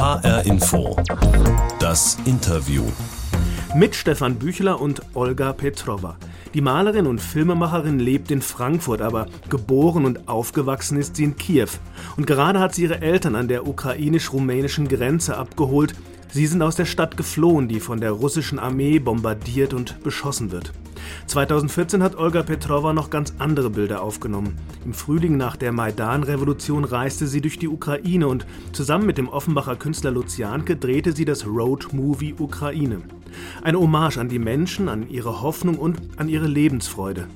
HR Info. Das Interview. Mit Stefan Büchler und Olga Petrova. Die Malerin und Filmemacherin lebt in Frankfurt, aber geboren und aufgewachsen ist sie in Kiew. Und gerade hat sie ihre Eltern an der ukrainisch-rumänischen Grenze abgeholt. Sie sind aus der Stadt geflohen, die von der russischen Armee bombardiert und beschossen wird. 2014 hat Olga Petrova noch ganz andere Bilder aufgenommen. Im Frühling nach der Maidan-Revolution reiste sie durch die Ukraine und zusammen mit dem Offenbacher Künstler Lucianke drehte sie das Road Movie Ukraine. Eine Hommage an die Menschen, an ihre Hoffnung und an ihre Lebensfreude.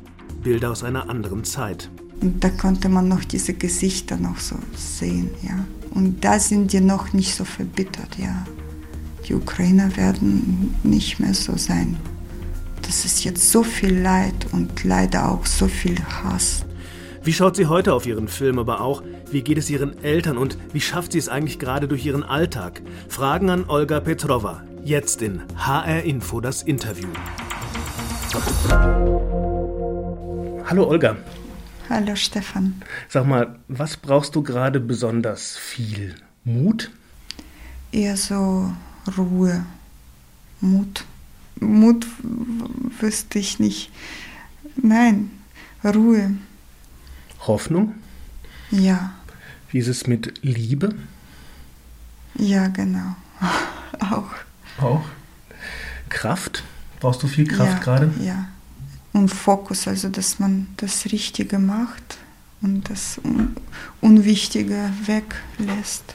Bilder aus einer anderen Zeit. Und da konnte man noch diese Gesichter noch so sehen, ja. Und da sind die noch nicht so verbittert, ja. Die Ukrainer werden nicht mehr so sein das ist jetzt so viel Leid und leider auch so viel Hass. Wie schaut sie heute auf ihren Film, aber auch, wie geht es ihren Eltern und wie schafft sie es eigentlich gerade durch ihren Alltag? Fragen an Olga Petrova. Jetzt in HR Info das Interview. Hallo Olga. Hallo Stefan. Sag mal, was brauchst du gerade besonders viel? Mut? Eher so Ruhe, Mut. Mut wüsste ich nicht. Nein, Ruhe. Hoffnung? Ja. Wie ist es mit Liebe? Ja, genau. Auch. Auch? Kraft? Brauchst du viel Kraft ja, gerade? Ja. Und Fokus, also dass man das Richtige macht und das Un Unwichtige weglässt.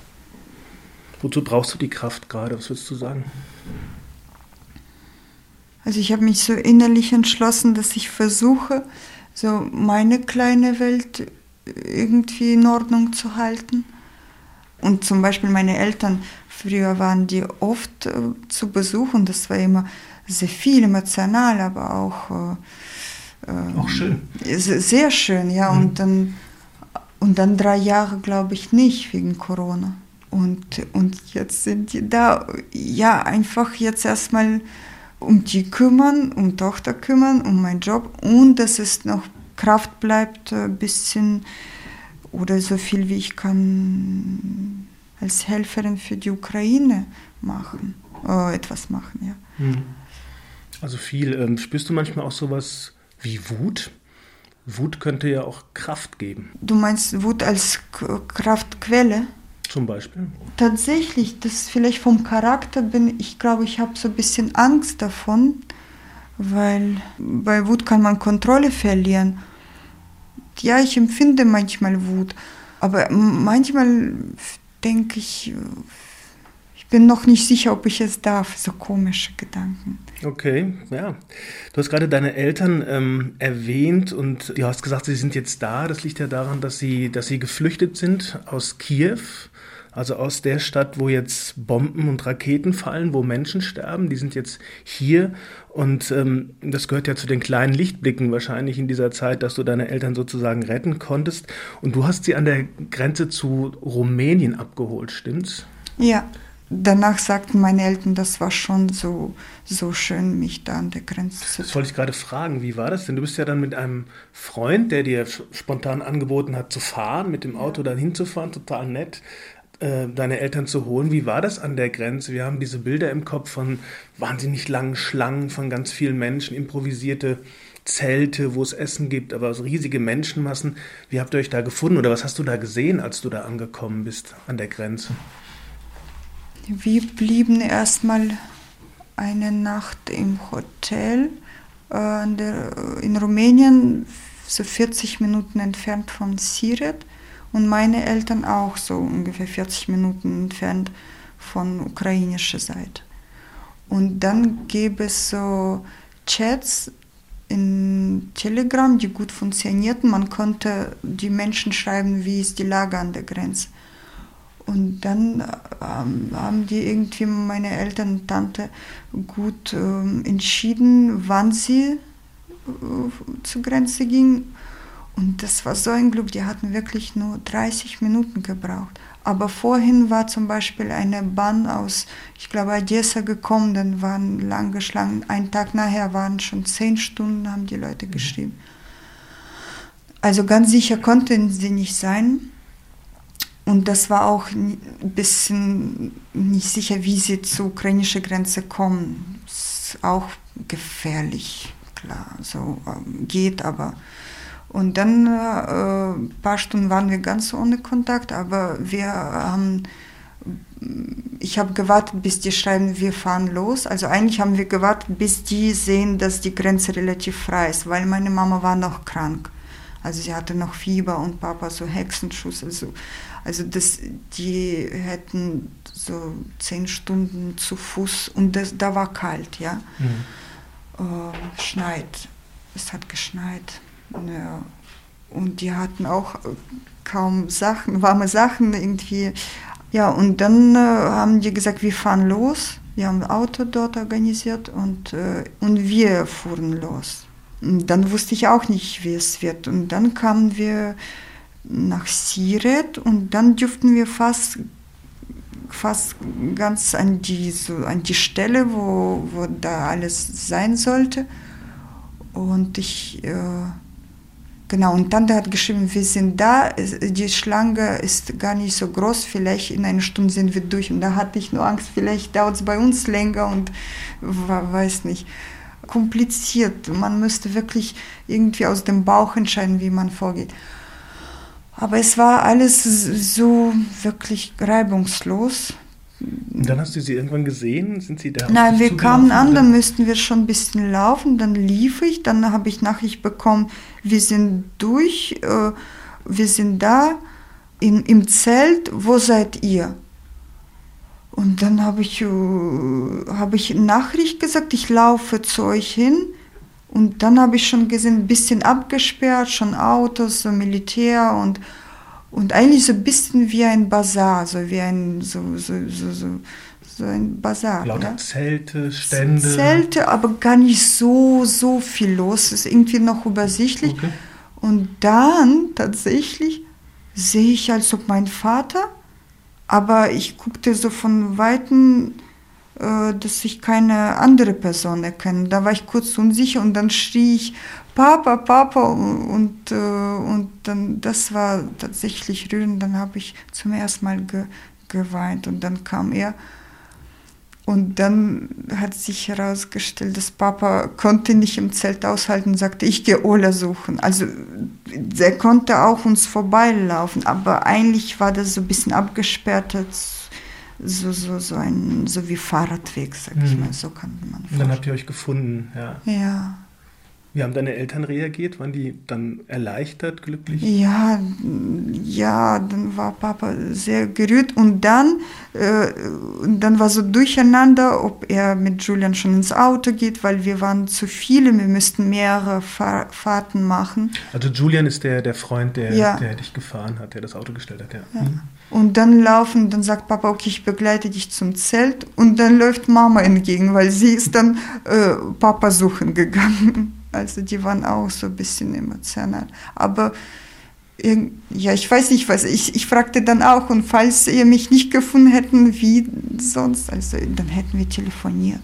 Wozu brauchst du die Kraft gerade? Was würdest du sagen? Also ich habe mich so innerlich entschlossen, dass ich versuche, so meine kleine Welt irgendwie in Ordnung zu halten. Und zum Beispiel meine Eltern, früher waren die oft äh, zu Besuch und das war immer sehr viel emotional, aber auch, äh, auch schön. Sehr schön, ja. Mhm. Und, dann, und dann drei Jahre, glaube ich, nicht wegen Corona. Und, und jetzt sind die da, ja, einfach jetzt erstmal um die kümmern, um Tochter kümmern, um meinen Job und dass es noch Kraft bleibt, ein bisschen oder so viel wie ich kann als Helferin für die Ukraine machen, äh, etwas machen, ja. Hm. Also viel. Ähm, spürst du manchmal auch sowas wie Wut? Wut könnte ja auch Kraft geben. Du meinst Wut als Kraftquelle? Zum Beispiel? Tatsächlich, das vielleicht vom Charakter bin, ich glaube, ich habe so ein bisschen Angst davon, weil bei Wut kann man Kontrolle verlieren. Ja, ich empfinde manchmal Wut, aber manchmal denke ich bin noch nicht sicher, ob ich es darf, so komische Gedanken. Okay, ja. Du hast gerade deine Eltern ähm, erwähnt und du hast gesagt, sie sind jetzt da. Das liegt ja daran, dass sie, dass sie geflüchtet sind aus Kiew also aus der Stadt, wo jetzt Bomben und Raketen fallen, wo Menschen sterben, die sind jetzt hier. Und ähm, das gehört ja zu den kleinen Lichtblicken wahrscheinlich in dieser Zeit, dass du deine Eltern sozusagen retten konntest. Und du hast sie an der Grenze zu Rumänien abgeholt, stimmt's? Ja. Danach sagten meine Eltern, das war schon so, so schön, mich da an der Grenze zu Das wollte ich gerade fragen, wie war das denn? Du bist ja dann mit einem Freund, der dir spontan angeboten hat zu fahren, mit dem Auto dann hinzufahren, total nett. Äh, deine Eltern zu holen. Wie war das an der Grenze? Wir haben diese Bilder im Kopf von wahnsinnig langen Schlangen von ganz vielen Menschen, improvisierte Zelte, wo es Essen gibt, aber so riesige Menschenmassen. Wie habt ihr euch da gefunden oder was hast du da gesehen, als du da angekommen bist an der Grenze? Wir blieben erstmal eine Nacht im Hotel äh, in Rumänien, so 40 Minuten entfernt von Siret und meine Eltern auch so ungefähr 40 Minuten entfernt von ukrainischer Seite. Und dann gäbe es so Chats in Telegram, die gut funktionierten. Man konnte die Menschen schreiben, wie ist die Lage an der Grenze. Und dann ähm, haben die irgendwie meine Eltern und Tante gut ähm, entschieden, wann sie äh, zur Grenze gingen und das war so ein Glück, die hatten wirklich nur 30 Minuten gebraucht. Aber vorhin war zum Beispiel eine Bahn aus, ich glaube, Odessa gekommen, dann waren lange Schlangen. Einen Tag nachher waren schon zehn Stunden, haben die Leute mhm. geschrieben. Also ganz sicher konnten sie nicht sein. Und das war auch ein bisschen nicht sicher, wie sie zur ukrainischen Grenze kommen. Ist auch gefährlich, klar, so ähm, geht aber. Und dann äh, ein paar Stunden waren wir ganz ohne Kontakt, aber wir haben, ich habe gewartet, bis die schreiben, wir fahren los. Also eigentlich haben wir gewartet, bis die sehen, dass die Grenze relativ frei ist, weil meine Mama war noch krank. Also sie hatte noch Fieber und Papa so Hexenschuss. Also, also das, die hätten so zehn Stunden zu Fuß und das, da war kalt, ja. Mhm. Äh, schneit. Es hat geschneit. Ja. Und die hatten auch kaum Sachen, warme Sachen irgendwie. Ja, und dann äh, haben die gesagt, wir fahren los. Wir haben ein Auto dort organisiert und, äh, und wir fuhren los. Und dann wusste ich auch nicht, wie es wird. Und dann kamen wir nach Siret und dann dürften wir fast, fast ganz an die, so an die Stelle, wo, wo da alles sein sollte. Und ich, äh, genau, und der hat geschrieben, wir sind da, die Schlange ist gar nicht so groß, vielleicht in einer Stunde sind wir durch. Und da hatte ich nur Angst, vielleicht dauert es bei uns länger und weiß nicht kompliziert. Man müsste wirklich irgendwie aus dem Bauch entscheiden, wie man vorgeht. Aber es war alles so wirklich reibungslos. Und dann hast du sie irgendwann gesehen? Sind sie da? Nein, wir kamen an, dann müssten wir schon ein bisschen laufen. Dann lief ich, dann habe ich Nachricht bekommen, wir sind durch, äh, wir sind da in, im Zelt, wo seid ihr? Und dann habe ich, äh, hab ich Nachricht gesagt, ich laufe zu euch hin. Und dann habe ich schon gesehen, ein bisschen abgesperrt, schon Autos, so Militär und, und eigentlich so ein bisschen wie ein Bazar, so wie ein, so, so, so, so, so ein Bazar. Lauter? Zelte, Stände. Zelte, aber gar nicht so, so viel los. Ist irgendwie noch übersichtlich. Okay. Und dann tatsächlich sehe ich, als ob mein Vater aber ich guckte so von Weitem, dass ich keine andere Person erkenne. Da war ich kurz unsicher und dann schrie ich Papa, Papa und, äh, und dann, das war tatsächlich rührend. Dann habe ich zum ersten Mal ge, geweint und dann kam er und dann hat sich herausgestellt, dass Papa konnte nicht im Zelt aushalten und sagte, ich gehe Ola suchen. Also der konnte auch uns vorbeilaufen, aber eigentlich war das so ein bisschen abgesperrt, so, so, so, ein, so wie Fahrradweg, sag ich mhm. mal, so kann man vorstellen. Und dann habt ihr euch gefunden, ja. Ja. Wie haben deine Eltern reagiert? Waren die dann erleichtert, glücklich? Ja, ja, dann war Papa sehr gerührt und dann, äh, dann war so durcheinander, ob er mit Julian schon ins Auto geht, weil wir waren zu viele, wir müssten mehrere Fahr Fahrten machen. Also Julian ist der, der Freund, der, ja. der dich gefahren hat, der das Auto gestellt hat, ja. ja. Mhm. Und dann laufen, dann sagt Papa, okay, ich begleite dich zum Zelt und dann läuft Mama entgegen, weil sie ist dann äh, Papa suchen gegangen. Also die waren auch so ein bisschen emotional. Aber ja, ich weiß nicht was. Ich, ich fragte dann auch, und falls ihr mich nicht gefunden hätten, wie sonst, also dann hätten wir telefoniert.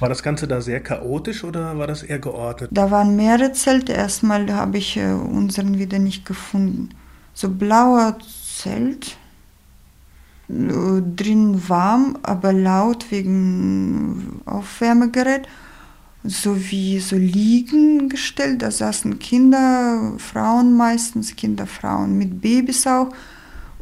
War das Ganze da sehr chaotisch oder war das eher geordnet? Da waren mehrere Zelte. Erstmal habe ich äh, unseren wieder nicht gefunden. So blauer Zelt, äh, drin warm, aber laut wegen Aufwärmegerät sowie so Liegen gestellt. Da saßen Kinder, Frauen meistens, Kinder, Frauen mit Babys auch.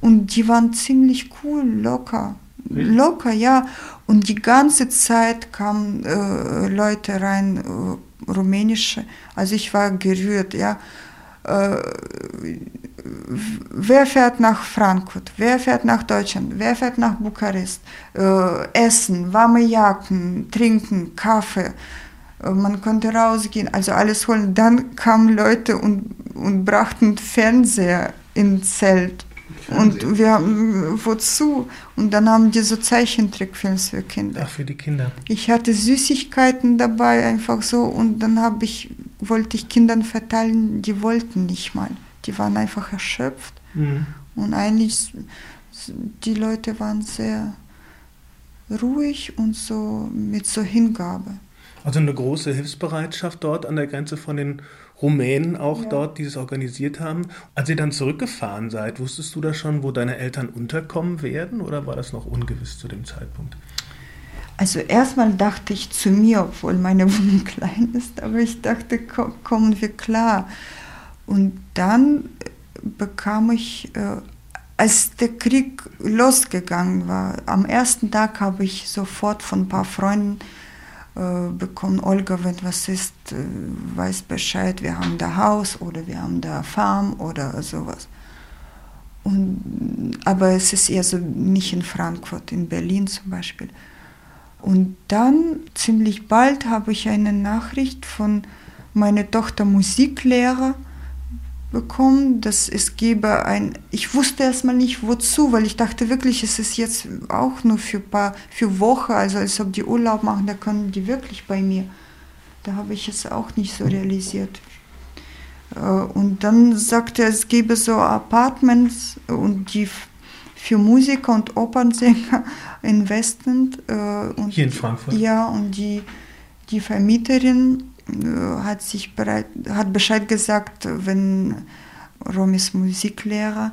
Und die waren ziemlich cool, locker. Locker, ja. Und die ganze Zeit kamen äh, Leute rein, äh, rumänische. Also ich war gerührt, ja. Äh, wer fährt nach Frankfurt? Wer fährt nach Deutschland? Wer fährt nach Bukarest? Äh, Essen, warme Jacken, Trinken, Kaffee man konnte rausgehen, also alles holen. Dann kamen Leute und, und brachten Fernseher ins Zelt. Und wir haben, wozu? Und dann haben die so Zeichentrickfilms für Kinder. Ach, für die Kinder. Ich hatte Süßigkeiten dabei, einfach so. Und dann habe ich, wollte ich Kindern verteilen, die wollten nicht mal. Die waren einfach erschöpft. Mhm. Und eigentlich, die Leute waren sehr ruhig und so mit so Hingabe. Also eine große Hilfsbereitschaft dort an der Grenze von den Rumänen auch ja. dort, die es organisiert haben. Als ihr dann zurückgefahren seid, wusstest du da schon, wo deine Eltern unterkommen werden oder war das noch ungewiss zu dem Zeitpunkt? Also erstmal dachte ich zu mir, obwohl meine Wohnung klein ist, aber ich dachte, kommen wir klar. Und dann bekam ich, äh, als der Krieg losgegangen war, am ersten Tag habe ich sofort von ein paar Freunden äh, bekommen, Olga, wenn was ist, äh, weiß Bescheid, wir haben da Haus oder wir haben da Farm oder sowas. Und, aber es ist eher so nicht in Frankfurt, in Berlin zum Beispiel. Und dann, ziemlich bald, habe ich eine Nachricht von meiner Tochter Musiklehrer, bekommen, dass es gebe ein, ich wusste erstmal nicht wozu, weil ich dachte wirklich, es ist jetzt auch nur für paar, für Woche, also als ob die Urlaub machen, da können die wirklich bei mir. Da habe ich es auch nicht so realisiert. Äh, und dann sagte er, es gebe so Apartments und die für Musiker und Opernsänger Investment. Äh, und Hier in Frankfurt? Ja, und die, die Vermieterin äh, hat sich bereit, hat Bescheid gesagt, wenn Romis Musiklehrer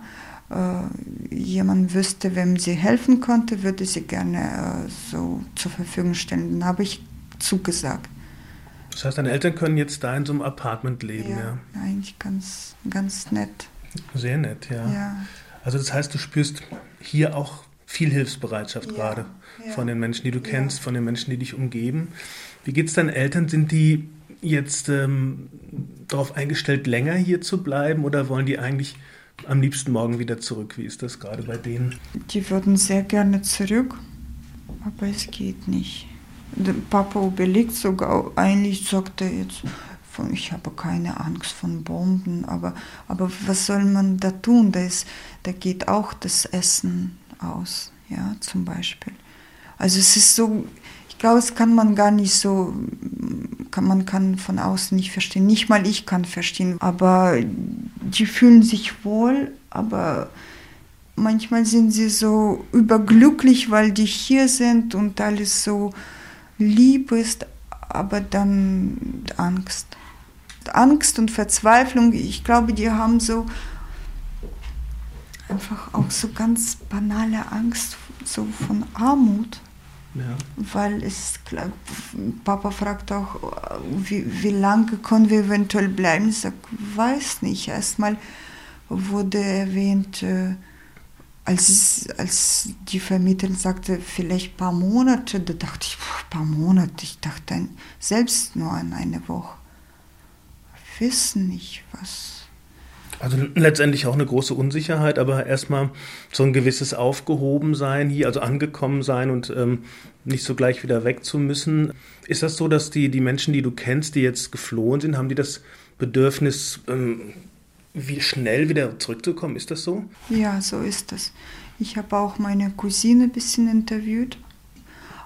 äh, jemand wüsste, wem sie helfen konnte, würde sie gerne äh, so zur Verfügung stellen. Dann habe ich zugesagt. Das heißt, deine Eltern können jetzt da in so einem Apartment leben, ja? ja? Eigentlich ganz, ganz nett. Sehr nett, ja. ja. Also das heißt, du spürst hier auch viel Hilfsbereitschaft ja, gerade ja. von den Menschen, die du kennst, von den Menschen, die dich umgeben. Wie geht es deinen Eltern? Sind die jetzt ähm, darauf eingestellt, länger hier zu bleiben oder wollen die eigentlich am liebsten morgen wieder zurück? Wie ist das gerade bei denen? Die würden sehr gerne zurück, aber es geht nicht. Der Papa überlegt sogar, eigentlich sagt er jetzt, ich habe keine Angst von Bomben, aber, aber was soll man da tun? Da, ist, da geht auch das Essen aus, ja, zum Beispiel. Also es ist so, ich glaube, es kann man gar nicht so, kann, man kann von außen nicht verstehen. Nicht mal ich kann verstehen. Aber die fühlen sich wohl, aber manchmal sind sie so überglücklich, weil die hier sind und alles so lieb ist, aber dann Angst. Angst und Verzweiflung, ich glaube, die haben so einfach auch so ganz banale Angst so von Armut. Ja. Weil es, Papa fragt auch, wie, wie lange können wir eventuell bleiben? Ich sage, weiß nicht. Erstmal wurde erwähnt, äh, als, als die Vermieterin sagte, vielleicht ein paar Monate, da dachte ich, ein paar Monate. Ich dachte selbst nur an eine Woche. Wir wissen nicht, was also letztendlich auch eine große Unsicherheit, aber erstmal so ein gewisses Aufgehobensein hier, also angekommen sein und ähm, nicht so gleich wieder weg zu müssen. Ist das so, dass die, die Menschen, die du kennst, die jetzt geflohen sind, haben die das Bedürfnis, ähm, wie schnell wieder zurückzukommen? Ist das so? Ja, so ist das. Ich habe auch meine Cousine ein bisschen interviewt.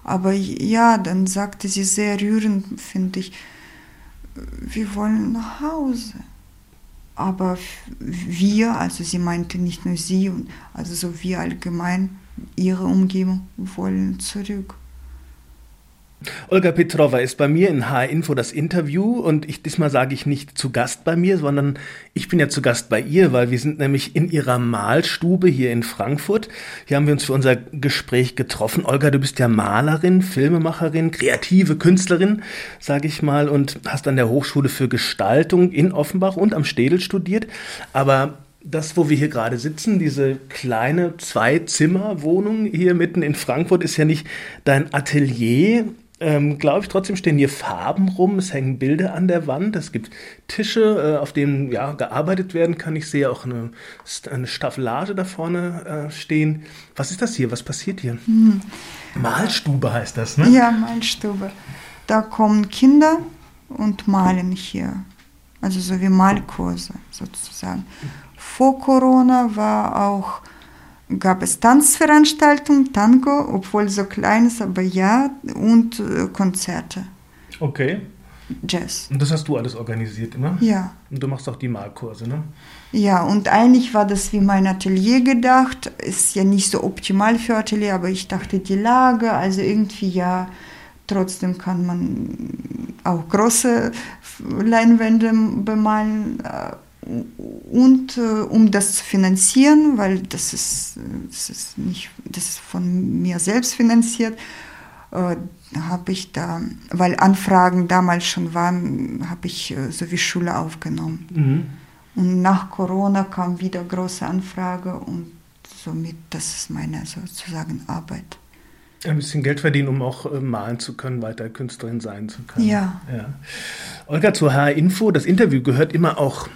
Aber ja, dann sagte sie sehr rührend, finde ich, wir wollen nach Hause. Aber wir, also sie meinte nicht nur sie, also so wir allgemein, ihre Umgebung wollen zurück. Olga Petrova ist bei mir in H-Info das Interview und ich, diesmal sage ich nicht zu Gast bei mir, sondern ich bin ja zu Gast bei ihr, weil wir sind nämlich in ihrer Malstube hier in Frankfurt. Hier haben wir uns für unser Gespräch getroffen. Olga, du bist ja Malerin, Filmemacherin, kreative Künstlerin, sage ich mal, und hast an der Hochschule für Gestaltung in Offenbach und am Städel studiert. Aber das, wo wir hier gerade sitzen, diese kleine Zwei-Zimmer-Wohnung hier mitten in Frankfurt, ist ja nicht dein Atelier, ähm, glaube ich, trotzdem stehen hier Farben rum, es hängen Bilder an der Wand, es gibt Tische, äh, auf denen ja, gearbeitet werden kann. Ich sehe auch eine, eine Staffelage da vorne äh, stehen. Was ist das hier? Was passiert hier? Hm. Malstube heißt das, ne? Ja, Malstube. Da kommen Kinder und malen hier. Also so wie Malkurse sozusagen. Vor Corona war auch gab es Tanzveranstaltungen, Tango, obwohl so klein ist, aber ja, und äh, Konzerte. Okay. Jazz. Und das hast du alles organisiert immer? Ja. Und du machst auch die Malkurse, ne? Ja, und eigentlich war das wie mein Atelier gedacht. Ist ja nicht so optimal für Atelier, aber ich dachte, die Lage, also irgendwie ja, trotzdem kann man auch große Leinwände bemalen. Und äh, um das zu finanzieren, weil das ist, das ist, nicht, das ist von mir selbst finanziert, äh, habe ich da, weil Anfragen damals schon waren, habe ich äh, so wie Schule aufgenommen. Mhm. Und nach Corona kam wieder große Anfrage und somit, das ist meine sozusagen Arbeit. Ein bisschen Geld verdienen, um auch äh, malen zu können, weiter Künstlerin sein zu können. Ja. ja. Olga, zur HR Info, das Interview gehört immer auch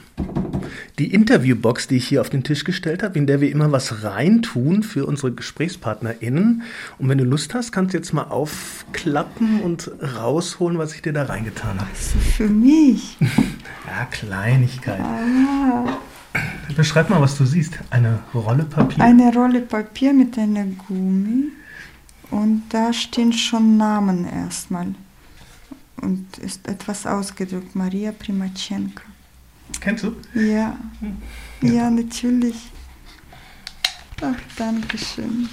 die Interviewbox, die ich hier auf den Tisch gestellt habe, in der wir immer was reintun für unsere GesprächspartnerInnen. Und wenn du Lust hast, kannst du jetzt mal aufklappen und rausholen, was ich dir da reingetan habe. Was für mich? ja, Kleinigkeit. Ah. Beschreib mal, was du siehst. Eine Rolle Papier? Eine Rolle Papier mit einer Gummi. Und da stehen schon Namen erstmal. Und ist etwas ausgedrückt. Maria Primachenko. Kennst du? Ja. Ja, ja natürlich. Ach, danke schön.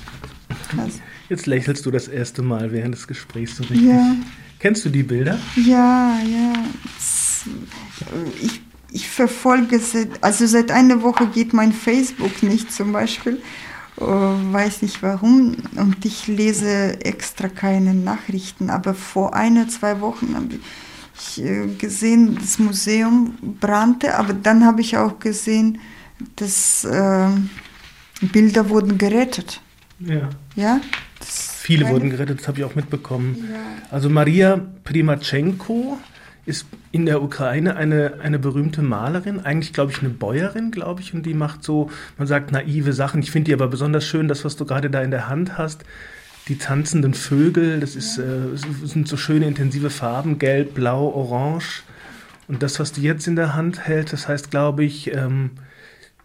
Also. Jetzt lächelst du das erste Mal während des Gesprächs so richtig. Ja. Kennst du die Bilder? Ja, ja. Ich, ich verfolge seit, also seit einer Woche geht mein Facebook nicht zum Beispiel. Oh, weiß nicht warum. Und ich lese extra keine Nachrichten. Aber vor einer, zwei Wochen habe ich äh, gesehen, das Museum brannte, aber dann habe ich auch gesehen, dass äh, Bilder wurden gerettet. Ja. Ja. Viele wurden gerettet, das habe ich auch mitbekommen. Ja. Also Maria Primachenko ist in der Ukraine eine, eine berühmte Malerin, eigentlich glaube ich eine Bäuerin, glaube ich, und die macht so, man sagt naive Sachen. Ich finde die aber besonders schön, das, was du gerade da in der Hand hast die tanzenden Vögel, das ist, äh, sind so schöne intensive Farben, gelb, blau, orange. Und das, was du jetzt in der Hand hältst, das heißt, glaube ich, ähm,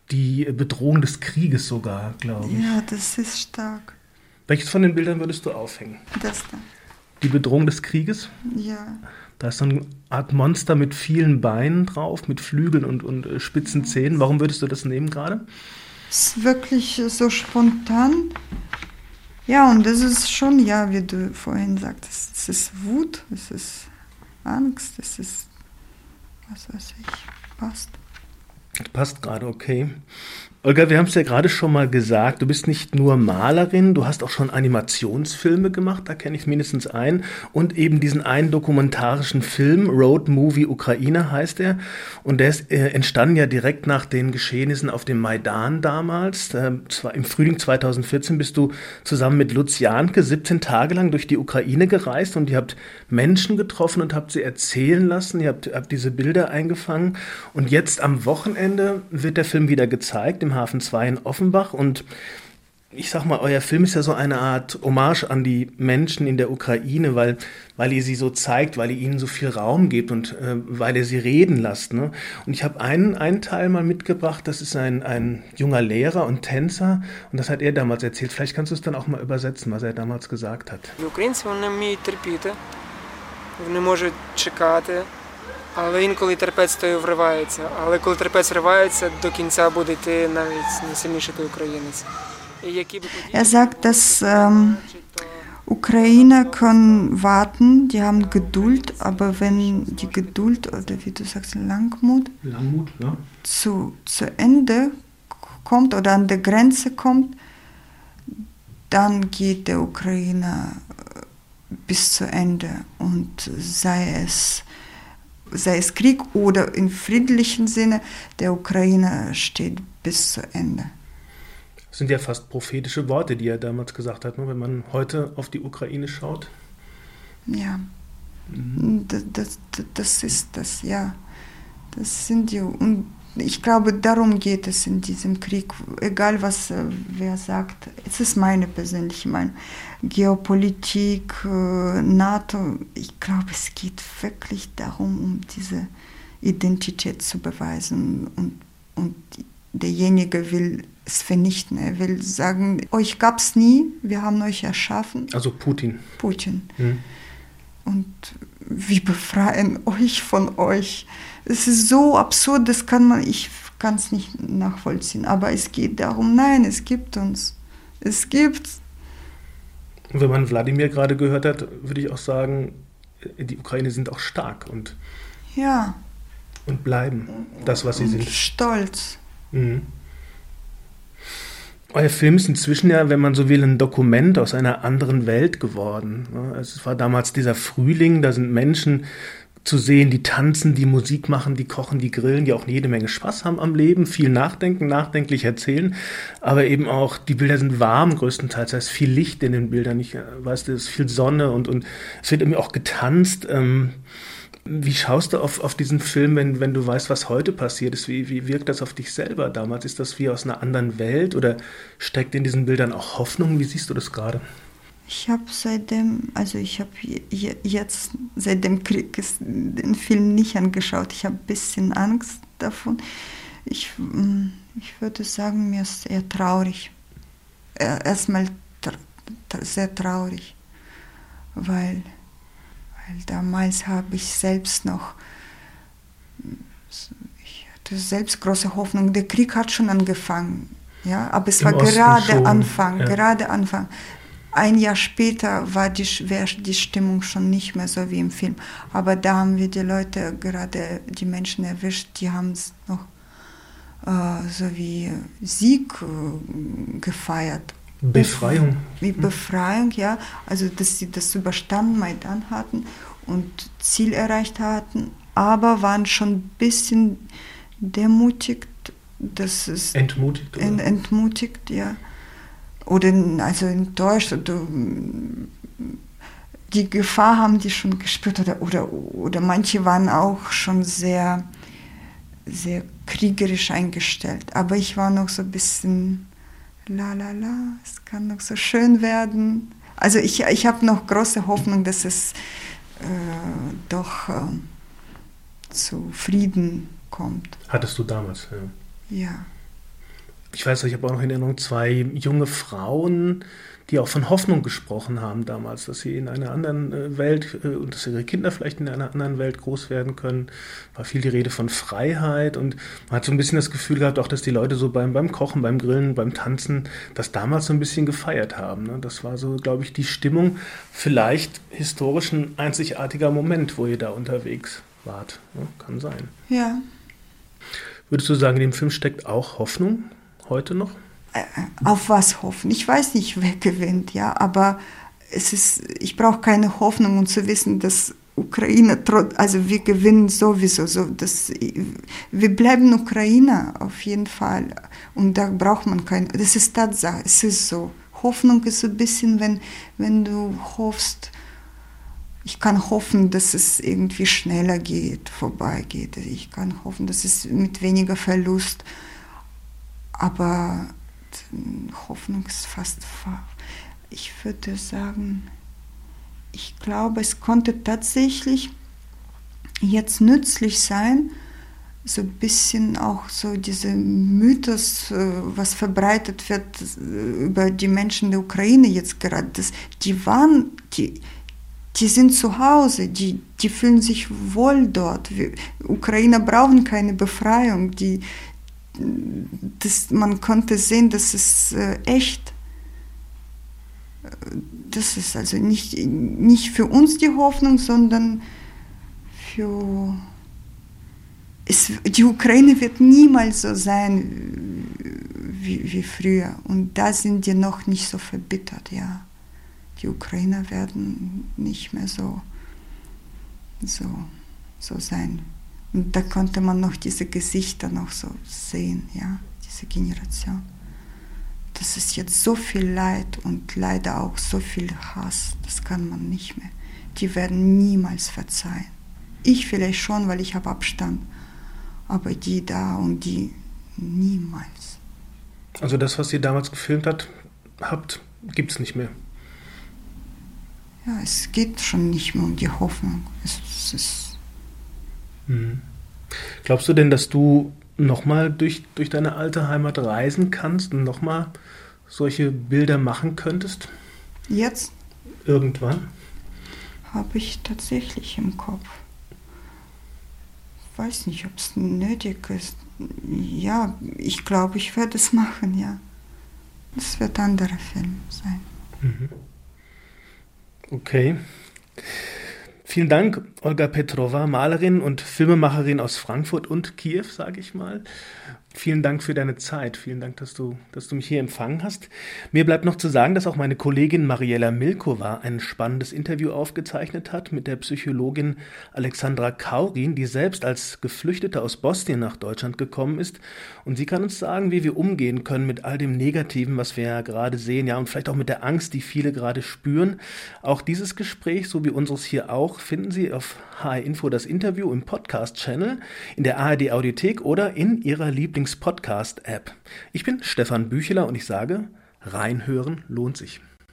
die Bedrohung des Krieges sogar, glaube ich. Ja, das ist stark. Welches von den Bildern würdest du aufhängen? Das da. Die Bedrohung des Krieges? Ja. Da ist so eine Art Monster mit vielen Beinen drauf, mit Flügeln und, und äh, spitzen Zähnen. Warum würdest du das nehmen gerade? Es ist wirklich so spontan. Ja, und das ist schon, ja, wie du vorhin sagtest, es ist Wut, es ist Angst, es ist, was weiß ich, passt. Passt gerade, okay. Olga, wir haben es ja gerade schon mal gesagt, du bist nicht nur Malerin, du hast auch schon Animationsfilme gemacht, da kenne ich mindestens einen, und eben diesen einen dokumentarischen Film, Road Movie Ukraine heißt er, und der ist äh, entstanden ja direkt nach den Geschehnissen auf dem Maidan damals, äh, zwar im Frühling 2014 bist du zusammen mit Lutz Janke 17 Tage lang durch die Ukraine gereist und ihr habt Menschen getroffen und habt sie erzählen lassen, ihr habt, habt diese Bilder eingefangen. Und jetzt am Wochenende wird der Film wieder gezeigt im Hafen 2 in Offenbach und ich sag mal, euer Film ist ja so eine Art Hommage an die Menschen in der Ukraine, weil, weil ihr sie so zeigt, weil ihr ihnen so viel Raum gebt und äh, weil ihr sie reden lasst. Ne? Und ich habe einen, einen Teil mal mitgebracht, das ist ein, ein junger Lehrer und Tänzer und das hat er damals erzählt. Vielleicht kannst du es dann auch mal übersetzen, was er damals gesagt hat. Українці вони вміють терпіти, вони можуть чекати, Але інколи терпець тою вривається. Але коли терпець вривається, до кінця буде йти навіть найсильніший той українець. Er sagt, dass ähm, Ukrainer können warten, die haben Geduld, aber wenn die Geduld oder wie du sagst, Langmut, Langmut ja. zu, zu Ende kommt oder an der Grenze kommt, dann geht der Ukrainer bis zu Ende und sei es sei es Krieg oder im friedlichen Sinne, der Ukraine steht bis zu Ende. Das sind ja fast prophetische Worte, die er damals gesagt hat, ne? wenn man heute auf die Ukraine schaut. Ja, mhm. das, das, das, ist das, ja. Das sind die, und ich glaube, darum geht es in diesem Krieg, egal was äh, wer sagt. Es ist meine persönliche Meinung. Geopolitik, äh, NATO, ich glaube, es geht wirklich darum, um diese Identität zu beweisen. Und, und derjenige will es vernichten. Er will sagen, euch gab es nie, wir haben euch erschaffen. Also Putin. Putin. Hm. Und wir befreien euch von euch. Es ist so absurd, das kann man, ich kann es nicht nachvollziehen. Aber es geht darum, nein, es gibt uns. Es gibt. Und wenn man Wladimir gerade gehört hat, würde ich auch sagen, die Ukraine sind auch stark und, Ja, und bleiben das, was sie und sind. stolz. Mhm. Euer Film ist inzwischen ja, wenn man so will, ein Dokument aus einer anderen Welt geworden. ne? Es war damals dieser Frühling, da sind Menschen zu sehen, die tanzen, die Musik machen, die kochen, die grillen, die auch jede Menge Spaß haben am Leben, viel nachdenken, nachdenklich erzählen, aber eben auch, die Bilder sind warm größtenteils, da ist viel Licht in den Bildern, ich weiß, da ist viel Sonne und, und es wird irgendwie auch getanzt. Ähm, wie schaust du auf, auf diesen Film, wenn, wenn du weißt, was heute passiert ist? Wie, wie wirkt das auf dich selber damals? Ist das wie aus einer anderen Welt oder steckt in diesen Bildern auch Hoffnung? Wie siehst du das gerade? Ich habe seitdem, also ich habe je- jetzt seit dem Krieg den Film nicht angeschaut. Ich habe ein bisschen Angst davon. Ich, mm, ich würde sagen, mir ist eher traurig. Erstmal sehr traurig, weil, weil damals habe ich selbst noch, ich hatte selbst große Hoffnung. Der Krieg hat schon angefangen, ja, aber es Im war Osten gerade schon, Anfang, ja. gerade Anfang. Ein Jahr später war die, die Stimmung schon nicht mehr so wie im Film. Aber da haben wir die Leute, gerade die Menschen erwischt, die haben es noch äh, so wie Sieg äh, gefeiert. Befreiung. Wie Befreiung, ja. Also, dass sie das überstanden, Maidan hatten und Ziel erreicht hatten, aber waren schon ein bisschen demutigt, dass es Entmutigt. en- Oder? entmutigt, ja. Oder also enttäuscht. Oder, mm, die Gefahr haben die schon gespürt. Oder, oder, oder manche waren auch schon sehr, sehr kriegerisch eingestellt. Aber ich war noch so ein bisschen la la la, es kann noch so schön werden. Also ich, ich habe noch große Hoffnung, dass es äh, doch äh, zu Frieden kommt. Hattest du damals, ja. Ja. Ich weiß, ich habe auch noch in Erinnerung zwei junge Frauen, die auch von Hoffnung gesprochen haben damals, dass sie in einer anderen äh, Welt äh, und dass ihre Kinder vielleicht in einer anderen Welt groß werden können. War viel die Rede von Freiheit und man hat so ein bisschen das Gefühl gehabt, auch dass die Leute so beim, beim Kochen, beim Grillen, beim Tanzen das damals so ein bisschen gefeiert haben. Ne? Das war so, glaube ich, die Stimmung, vielleicht historisch ein einzigartiger Moment, wo ihr da unterwegs wart. Ne? Kann sein. Ja. Würdest du sagen, in dem Film steckt auch Hoffnung heute noch? Äh, auf was hoffen. Ich weiß nicht, wer gewinnt, ja, aber es ist, ich brauche keine Hoffnung, um zu wissen, dass Ukraine, also wir gewinnen sowieso, so, dass, wir bleiben Ukrainer auf jeden Fall und da braucht man keine, das ist Tatsache, es ist so. Hoffnung ist so ein bisschen, wenn, wenn du hoffst, ich kann hoffen, dass es irgendwie schneller geht, vorbeigeht. Ich kann hoffen, dass es mit weniger Verlust, aber Hoffnung ist fast fa- Ich würde sagen, ich glaube, es konnte tatsächlich jetzt nützlich sein, so ein bisschen auch so diese Mythos, äh, was verbreitet wird äh, über die Menschen der Ukraine jetzt gerade, das, die waren, die, die sind zu Hause, die, die fühlen sich wohl dort. Wir, Ukrainer brauchen keine Befreiung, die, das, man konnte sehen, das ist äh, echt. Äh, Das ist also nicht, nicht für uns die Hoffnung, sondern für. Es, die Ukraine wird niemals so sein wie, wie früher. Und da sind die noch nicht so verbittert, ja. Die Ukrainer werden nicht mehr so, so, so sein. Und da konnte man noch diese Gesichter noch so sehen, ja, diese Generation. Das ist jetzt so viel Leid und leider auch so viel Hass, das kann man nicht mehr. Die werden niemals verzeihen. Ich vielleicht schon, weil ich habe Abstand, aber die da und die niemals. Also das, was ihr damals gefilmt hat, habt, gibt es nicht mehr. Ja, es geht schon nicht mehr um die Hoffnung. Es, es ist Mhm. Glaubst du denn, dass du nochmal durch, durch deine alte Heimat reisen kannst und nochmal solche Bilder machen könntest? jetzt Irgendwann? habe ich tatsächlich im Kopf. Weiß nicht, ob es nötig ist. Ja, ich glaube, ich werde es machen, ja. Es wird ein anderer Film sein. Mhm. Okay. Vielen Dank, Olga Petrova, Malerin und Filmemacherin aus Frankfurt und Kiew, sage ich mal. Vielen Dank für deine Zeit. Vielen Dank, dass du, dass du mich hier empfangen hast. Mir bleibt noch zu sagen, dass auch meine Kollegin Mariella Milkova ein spannendes Interview aufgezeichnet hat mit der Psychologin Alexandra Kaurin, die selbst als Geflüchtete aus Bosnien nach Deutschland gekommen ist. Und sie kann uns sagen, wie wir umgehen können mit all dem Negativen, was wir ja gerade sehen, ja, und vielleicht auch mit der Angst, die viele gerade spüren. Auch dieses Gespräch, so wie unseres hier auch, finden Sie auf HR Info das Interview im Podcast-Channel, in der ARD Audiothek oder in Ihrer Lieblings Lieblings-Podcast-App. Ich bin Stefan Bücheler und ich sage, reinhören lohnt sich.